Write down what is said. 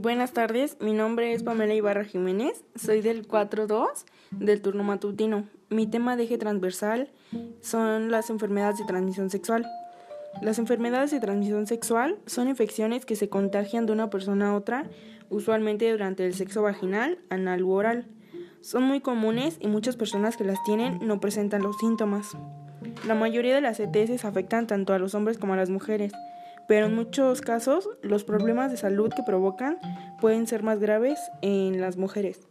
Buenas tardes, mi nombre es Pamela Ibarra Jiménez, soy del 4-2 del turno matutino. Mi tema de eje transversal son las enfermedades de transmisión sexual. Las enfermedades de transmisión sexual son infecciones que se contagian de una persona a otra, usualmente durante el sexo vaginal, anal u oral. Son muy comunes y muchas personas que las tienen no presentan los síntomas. La mayoría de las ETS afectan tanto a los hombres como a las mujeres pero en muchos casos los problemas de salud que provocan pueden ser más graves en las mujeres.